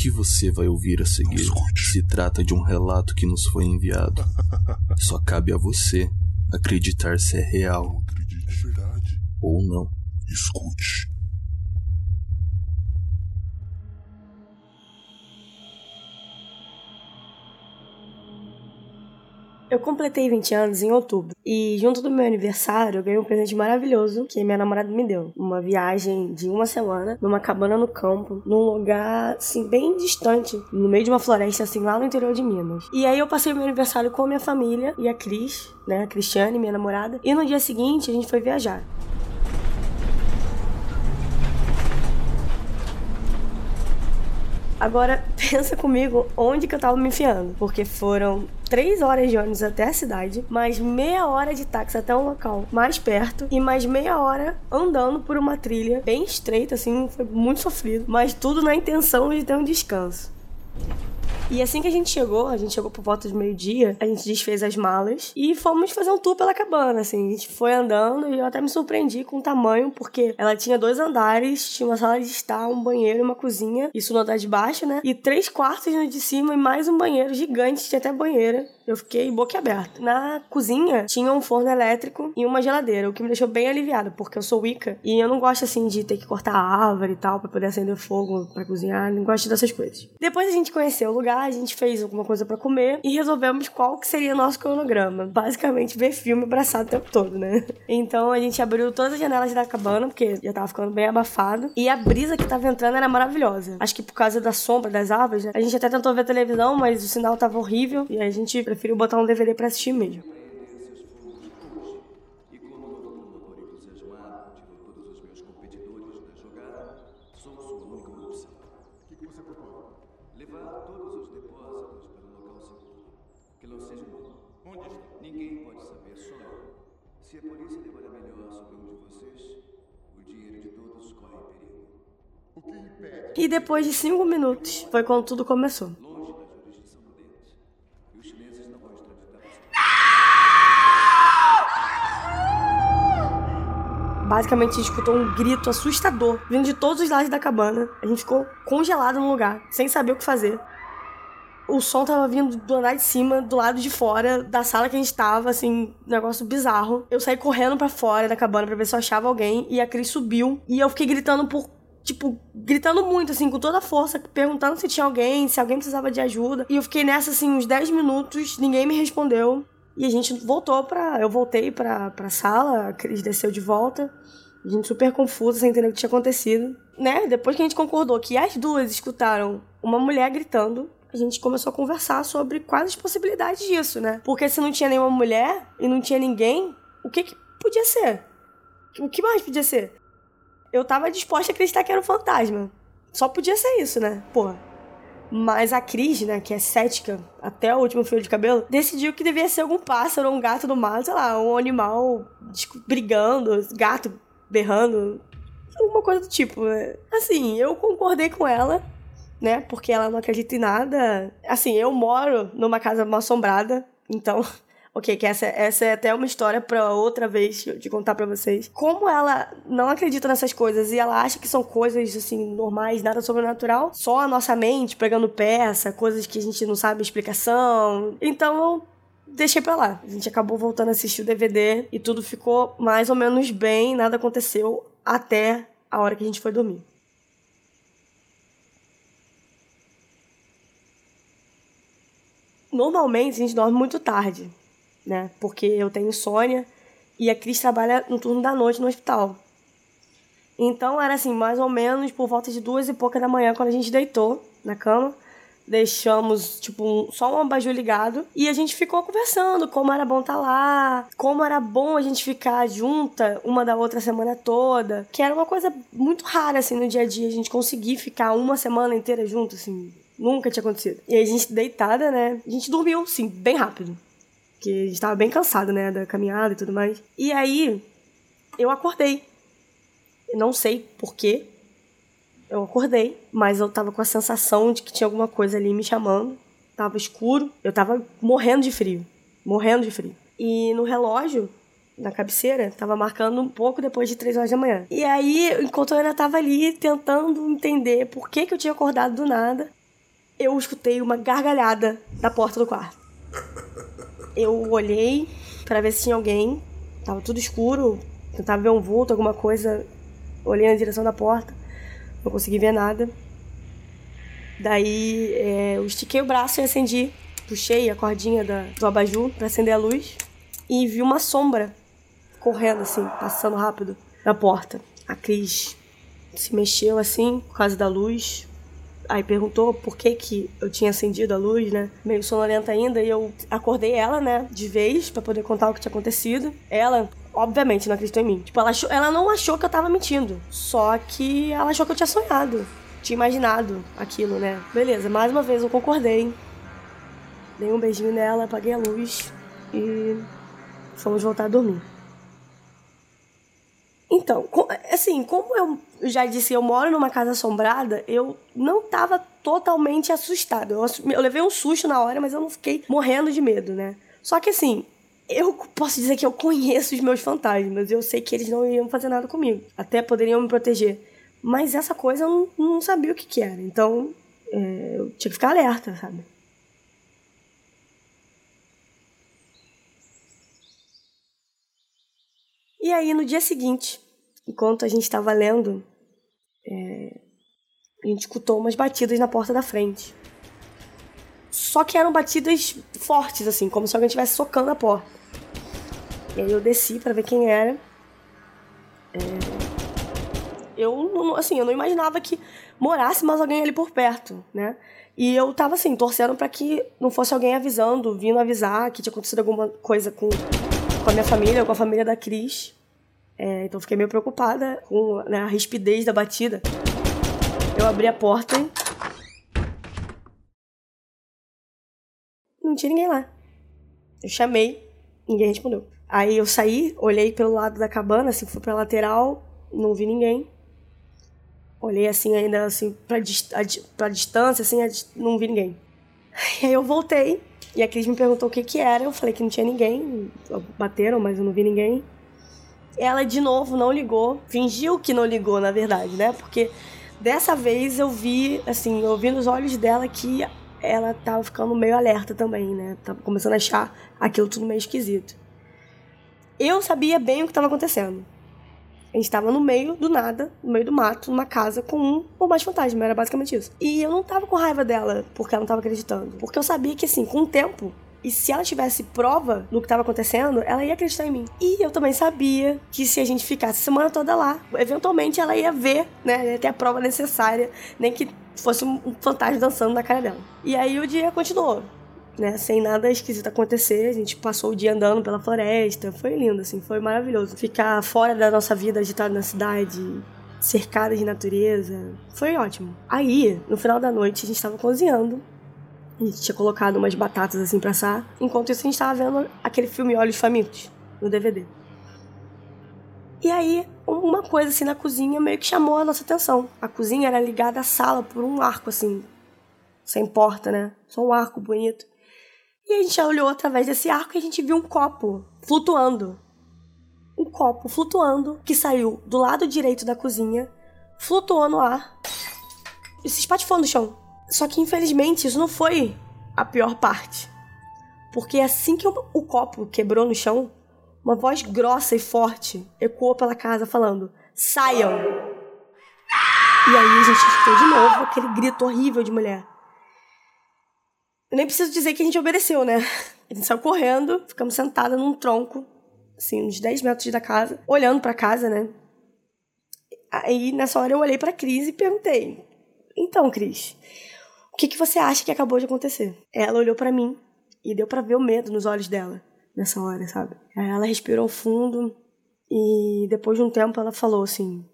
que você vai ouvir a seguir se trata de um relato que nos foi enviado. Só cabe a você acreditar se é real ou não. Escute. Eu completei 20 anos em outubro e junto do meu aniversário eu ganhei um presente maravilhoso que minha namorada me deu. Uma viagem de uma semana numa cabana no campo, num lugar assim bem distante, no meio de uma floresta assim lá no interior de Minas. E aí eu passei meu aniversário com a minha família e a Cris, né, a Cristiane, minha namorada, e no dia seguinte a gente foi viajar. Agora, pensa comigo onde que eu tava me enfiando. Porque foram três horas de ônibus até a cidade, mais meia hora de táxi até um local mais perto e mais meia hora andando por uma trilha bem estreita, assim, foi muito sofrido, mas tudo na intenção de ter um descanso. E assim que a gente chegou, a gente chegou por volta de meio-dia, a gente desfez as malas e fomos fazer um tour pela cabana, assim. A gente foi andando e eu até me surpreendi com o tamanho, porque ela tinha dois andares, tinha uma sala de estar, um banheiro e uma cozinha, isso no andar de baixo, né? E três quartos no de cima e mais um banheiro gigante, tinha até banheira. Eu fiquei boquiaberta. Na cozinha tinha um forno elétrico e uma geladeira, o que me deixou bem aliviada, porque eu sou Wicca e eu não gosto assim de ter que cortar a árvore e tal para poder acender fogo para cozinhar, não gosto dessas coisas. Depois a gente conheceu o lugar, a gente fez alguma coisa para comer e resolvemos qual que seria nosso cronograma. Basicamente ver filme abraçado o tempo todo, né? Então a gente abriu todas as janelas da cabana, porque já tava ficando bem abafado, e a brisa que tava entrando era maravilhosa. Acho que por causa da sombra das árvores, né? A gente até tentou ver televisão, mas o sinal tava horrível e a gente preferiu botar um DVD para assistir mesmo. E como todo motor entusiasmado tirou todos os meus competidores da jogada, sou sua única opção. O que, você propõe? Levar todos os depósitos para um local seguro. Que não seja um Onde está? Ninguém pode saber, só eu. Se a polícia levar a melhor sobre um de vocês, o dinheiro de todos corre perigo. O que impede? E depois de cinco minutos foi quando tudo começou. Basicamente, a gente escutou um grito assustador vindo de todos os lados da cabana. A gente ficou congelado no lugar, sem saber o que fazer. O som tava vindo do andar de cima, do lado de fora, da sala que a gente tava, assim, negócio bizarro. Eu saí correndo pra fora da cabana pra ver se eu achava alguém, e a Cris subiu. E eu fiquei gritando por tipo, gritando muito, assim, com toda a força, perguntando se tinha alguém, se alguém precisava de ajuda. E eu fiquei nessa, assim, uns 10 minutos, ninguém me respondeu. E a gente voltou pra. Eu voltei pra, pra sala, a Cris desceu de volta. A gente super confusa, sem entender o que tinha acontecido. Né? Depois que a gente concordou que as duas escutaram uma mulher gritando, a gente começou a conversar sobre quais as possibilidades disso, né? Porque se não tinha nenhuma mulher e não tinha ninguém, o que, que podia ser? O que mais podia ser? Eu tava disposta a acreditar que era um fantasma. Só podia ser isso, né? Porra. Mas a Cris, né, que é cética até o último fio de cabelo, decidiu que devia ser algum pássaro um gato do mato, sei lá, um animal brigando, gato berrando, alguma coisa do tipo, né? Assim, eu concordei com ela, né, porque ela não acredita em nada. Assim, eu moro numa casa mal assombrada, então Ok, que essa, essa é até uma história pra outra vez de contar pra vocês. Como ela não acredita nessas coisas e ela acha que são coisas, assim, normais, nada sobrenatural, só a nossa mente pegando peça, coisas que a gente não sabe explicação. Então deixei pra lá. A gente acabou voltando a assistir o DVD e tudo ficou mais ou menos bem, nada aconteceu até a hora que a gente foi dormir. Normalmente a gente dorme muito tarde, né? Porque eu tenho insônia e a Cris trabalha no turno da noite no hospital. Então era assim, mais ou menos por volta de duas e pouca da manhã quando a gente deitou na cama. Deixamos, tipo, um, só um abajur ligado. E a gente ficou conversando como era bom estar lá, como era bom a gente ficar junta uma da outra semana toda. Que era uma coisa muito rara, assim, no dia a dia. A gente conseguir ficar uma semana inteira junto, assim. Nunca tinha acontecido. E a gente deitada, né? A gente dormiu, sim, bem rápido. Porque a gente tava bem cansado, né? Da caminhada e tudo mais. E aí, eu acordei. Não sei porquê. Eu acordei, mas eu tava com a sensação de que tinha alguma coisa ali me chamando. Tava escuro. Eu tava morrendo de frio. Morrendo de frio. E no relógio, na cabeceira, tava marcando um pouco depois de 3 horas da manhã. E aí, enquanto eu ainda tava ali tentando entender por que, que eu tinha acordado do nada, eu escutei uma gargalhada da porta do quarto. Eu olhei para ver se tinha alguém. Tava tudo escuro. Tentava ver um vulto, alguma coisa. Olhei na direção da porta. Não consegui ver nada. Daí é, eu estiquei o braço e acendi. Puxei a cordinha da, do abajur para acender a luz. E vi uma sombra correndo assim, passando rápido na porta. A Cris se mexeu assim por causa da luz. Aí perguntou por que que eu tinha acendido a luz, né? Meio sonolenta ainda. E eu acordei ela, né? De vez, para poder contar o que tinha acontecido. Ela, obviamente, não acreditou em mim. Tipo, ela, achou, ela não achou que eu tava mentindo. Só que ela achou que eu tinha sonhado. Tinha imaginado aquilo, né? Beleza, mais uma vez eu concordei. Dei um beijinho nela, apaguei a luz e fomos voltar a dormir. Então, assim, como eu já disse, eu moro numa casa assombrada, eu não tava totalmente assustada. Eu, eu levei um susto na hora, mas eu não fiquei morrendo de medo, né? Só que assim, eu posso dizer que eu conheço os meus fantasmas. Eu sei que eles não iriam fazer nada comigo. Até poderiam me proteger. Mas essa coisa eu não, não sabia o que, que era. Então, é, eu tinha que ficar alerta, sabe? E aí, no dia seguinte, enquanto a gente estava lendo, é, a gente escutou umas batidas na porta da frente. Só que eram batidas fortes, assim, como se alguém estivesse socando a porta. E aí eu desci para ver quem era. É, eu, assim, eu não imaginava que morasse mais alguém ali por perto, né? E eu tava, assim, torcendo para que não fosse alguém avisando, vindo avisar que tinha acontecido alguma coisa com com a minha família, com a família da Cris. É, então fiquei meio preocupada com né, a rispidez da batida. Eu abri a porta e... Não tinha ninguém lá. Eu chamei, ninguém respondeu. Aí eu saí, olhei pelo lado da cabana, assim, fui pra lateral, não vi ninguém. Olhei assim, ainda assim, pra, dist pra distância, assim, não vi ninguém. E aí eu voltei e a Cris me perguntou o que que era, eu falei que não tinha ninguém, bateram, mas eu não vi ninguém. Ela de novo não ligou, fingiu que não ligou, na verdade, né? Porque dessa vez eu vi, assim, eu vi nos olhos dela que ela tava ficando meio alerta também, né? Tava começando a achar aquilo tudo meio esquisito. Eu sabia bem o que estava acontecendo. A gente tava no meio do nada, no meio do mato, numa casa com um ou mais fantasma, era basicamente isso. E eu não tava com raiva dela porque ela não tava acreditando. Porque eu sabia que, assim, com o tempo, e se ela tivesse prova do que estava acontecendo, ela ia acreditar em mim. E eu também sabia que se a gente ficasse a semana toda lá, eventualmente ela ia ver, né? Ia ter a prova necessária, nem que fosse um fantasma dançando na cara dela. E aí o dia continuou né? Sem nada esquisito acontecer. A gente passou o dia andando pela floresta. Foi lindo, assim, foi maravilhoso. Ficar fora da nossa vida agitada na cidade, cercada de natureza. Foi ótimo. Aí, no final da noite, a gente estava cozinhando. Gente tinha colocado umas batatas assim pra assar. Enquanto isso, a gente estava vendo aquele filme Olhos Famintos no DVD. E aí, uma coisa assim na cozinha meio que chamou a nossa atenção. A cozinha era ligada à sala por um arco assim, sem porta, né? Só um arco bonito. E a gente olhou através desse arco e a gente viu um copo flutuando. Um copo flutuando que saiu do lado direito da cozinha, flutuou no ar e se espatifou no chão. Só que infelizmente isso não foi a pior parte. Porque assim que o, copo quebrou no chão, uma voz grossa e forte ecoou pela casa falando: Saiam! E aí a gente escutou de novo aquele grito horrível de mulher. Eu nem preciso dizer que a gente obedeceu, né? A gente saiu correndo, ficamos sentada num tronco, assim, uns 10 metros da casa, olhando para casa, né? Aí, nessa hora, eu olhei pra Cris e perguntei: Então, Cris, que, que você acha que acabou de acontecer? Ela olhou para mim e deu para ver o medo nos olhos dela nessa hora, sabe? Ela respirou fundo e depois de um tempo ela falou assim: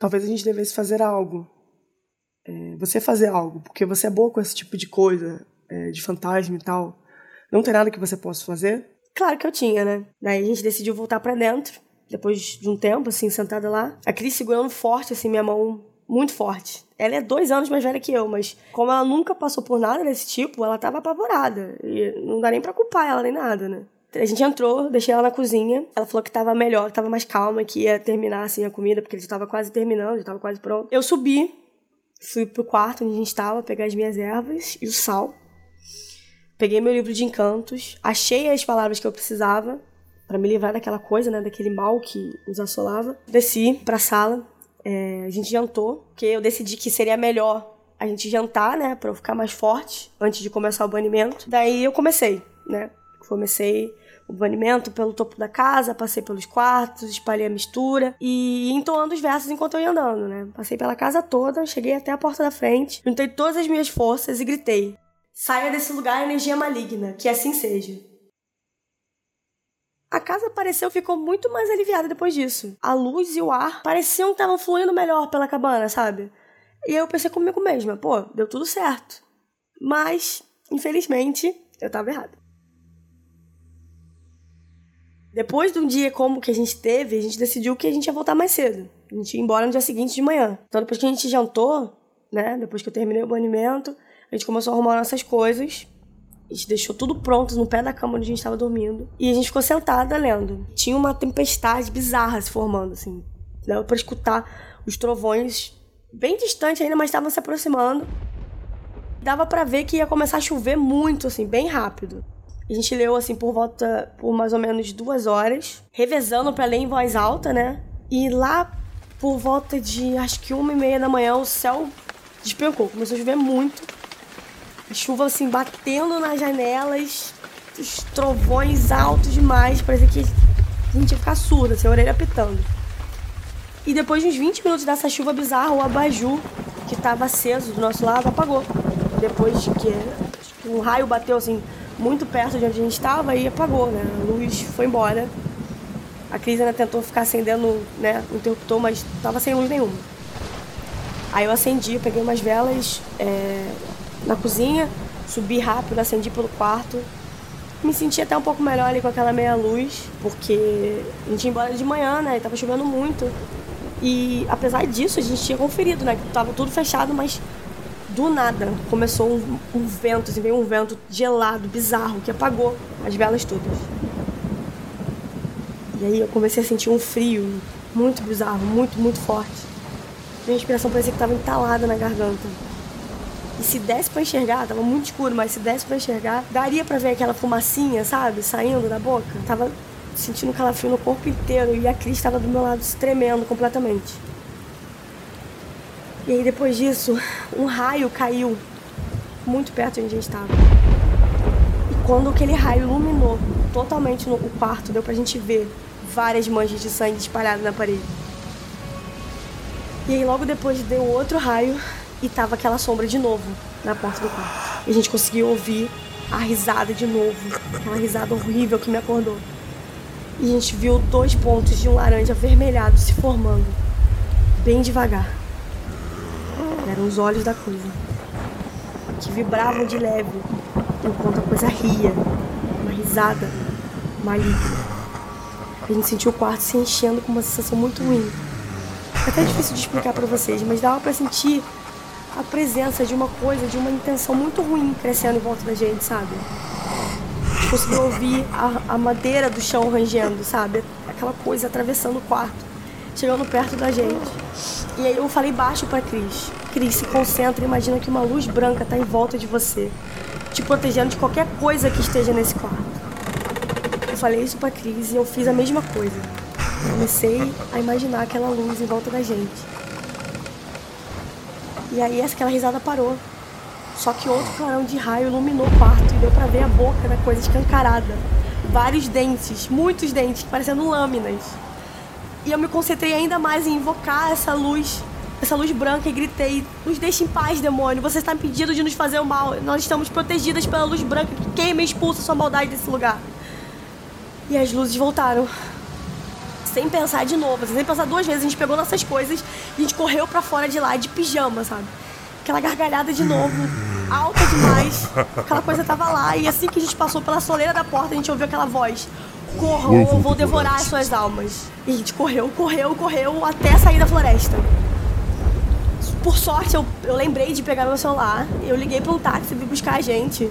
Talvez a gente devesse fazer algo é, você fazer algo, porque você é boa com esse tipo de coisa, é, de fantasma e tal, não tem nada que você possa fazer? Claro que eu tinha, né? Daí a gente decidiu voltar para dentro, depois de um tempo, assim, sentada lá. A Cris segurando forte, assim, minha mão, muito forte. Ela é dois anos mais velha que eu, mas como ela nunca passou por nada desse tipo, ela tava apavorada. E não dá nem pra culpar ela nem nada, né? A gente entrou, deixei ela na cozinha. Ela falou que tava melhor, que tava mais calma, que ia terminar assim a comida, porque ele já tava quase terminando, já tava quase pronto. Eu subi, Fui pro quarto onde a gente estava pegar as minhas ervas e o sal. Peguei meu livro de encantos, achei as palavras que eu precisava para me livrar daquela coisa, né, daquele mal que nos assolava. Desci pra sala, é, a gente jantou, porque eu decidi que seria melhor a gente jantar, né, para eu ficar mais forte antes de começar o banimento. Daí eu comecei, né? Comecei o banimento pelo topo da casa, passei pelos quartos, espalhei a mistura e entoando os versos enquanto eu ia andando, né? Passei pela casa toda, cheguei até a porta da frente, juntei todas as minhas forças e gritei: Saia desse lugar energia maligna, que assim seja. A casa pareceu ficou muito mais aliviada depois disso. A luz e o ar pareciam que estavam fluindo melhor pela cabana, sabe? E eu pensei comigo mesma, pô, deu tudo certo. Mas, infelizmente, eu tava errada. Depois de um dia como que a gente teve, a gente decidiu que a gente ia voltar mais cedo. A gente ia embora no dia seguinte de manhã. Então, depois que a gente jantou, né? Depois que eu terminei o banimento, a gente começou a arrumar nossas coisas. A gente deixou tudo pronto no pé da cama onde a gente estava dormindo. E a gente ficou sentada lendo. Tinha uma tempestade bizarra se formando, assim. Dava pra escutar os trovões bem distante ainda, mas estavam se aproximando. Dava para ver que ia começar a chover muito, assim, bem rápido. A gente leu, assim, por volta, por mais ou menos duas horas, revezando para ler em voz alta, né? E lá, por volta de, acho que uma e meia da manhã, o céu despencou. Começou a chover muito. A chuva, assim, batendo nas janelas, os trovões altos demais. Parecia que a gente ia ficar surda, assim, a orelha pitando. E depois de uns 20 minutos dessa chuva bizarra, o abajur, que estava aceso do nosso lado, apagou. Depois que um raio bateu, assim, muito perto de onde a gente estava e apagou, né? A luz foi embora. A Cris ainda tentou ficar acendendo né, o interruptor, mas estava sem luz nenhuma. Aí eu acendi, peguei umas velas é, na cozinha, subi rápido, acendi pelo quarto. Me senti até um pouco melhor ali com aquela meia luz, porque a gente ia embora de manhã, né? E tava chovendo muito. E apesar disso, a gente tinha conferido, né? Que tava tudo fechado, mas do nada começou um, um vento, assim, veio um vento gelado, bizarro, que apagou as velas todas. E aí eu comecei a sentir um frio muito bizarro, muito, muito forte. Minha respiração parecia que estava entalada na garganta. E se desse para enxergar, tava muito escuro, mas se desse para enxergar, daria para ver aquela fumacinha, sabe, saindo da boca. Tava sentindo calafrio no corpo inteiro e a Cris estava do meu lado tremendo completamente. E aí depois disso, um raio caiu muito perto de onde a gente estava. E quando aquele raio iluminou totalmente no o quarto, deu pra gente ver várias manchas de sangue espalhadas na parede. E aí logo depois deu outro raio e tava aquela sombra de novo na porta do quarto. E a gente conseguiu ouvir a risada de novo, aquela risada horrível que me acordou. E a gente viu dois pontos de um laranja avermelhado se formando, bem devagar. Eram os olhos da coisa, que vibravam de leve enquanto a coisa ria, uma risada maligna. A gente sentiu o quarto se enchendo com uma sensação muito ruim. É até difícil de explicar para vocês, mas dava para sentir a presença de uma coisa, de uma intenção muito ruim crescendo em volta da gente, sabe? Conseguiu ouvir a, a madeira do chão rangendo, sabe? Aquela coisa atravessando o quarto, chegando perto da gente. E aí eu falei baixo pra Cris. Cris, se concentra e imagina que uma luz branca tá em volta de você, te protegendo de qualquer coisa que esteja nesse quarto. Eu falei isso pra Cris e eu fiz a mesma coisa. Comecei a imaginar aquela luz em volta da gente. E aí aquela risada parou. Só que outro clarão de raio iluminou o quarto e deu pra ver a boca da coisa escancarada. Vários dentes, muitos dentes, parecendo lâminas. E eu me concentrei ainda mais em invocar essa luz essa luz branca e gritei: Nos deixe em paz, demônio. Você está impedido de nos fazer o mal. Nós estamos protegidas pela luz branca que queima e expulsa sua maldade desse lugar. E as luzes voltaram. Sem pensar de novo, sem pensar duas vezes, a gente pegou nossas coisas e a gente correu para fora de lá de pijama, sabe? Aquela gargalhada de novo, alta demais. Aquela coisa tava lá. E assim que a gente passou pela soleira da porta, a gente ouviu aquela voz: Corram ou vou devorar as suas almas. E a gente correu, correu, correu até sair da floresta. Por sorte, eu, eu lembrei de pegar meu celular. Eu liguei para um táxi vir buscar a gente.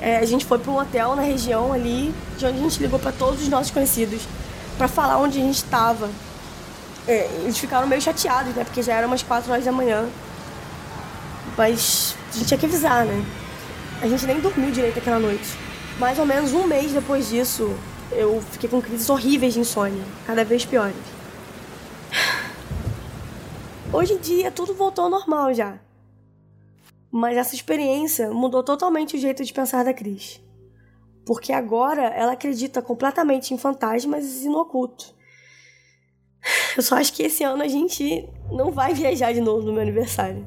É, a gente foi para um hotel na região ali, de onde a gente ligou para todos os nossos conhecidos, para falar onde a gente estava. É, eles ficaram meio chateados, né? Porque já eram umas 4 horas da manhã. Mas a gente tinha que avisar, né? A gente nem dormiu direito aquela noite. Mais ou menos um mês depois disso, eu fiquei com crises horríveis de insônia, cada vez piores. Hoje em dia tudo voltou ao normal já. Mas essa experiência mudou totalmente o jeito de pensar da Cris. Porque agora ela acredita completamente em fantasmas e no oculto. Eu só acho que esse ano a gente não vai viajar de novo no meu aniversário.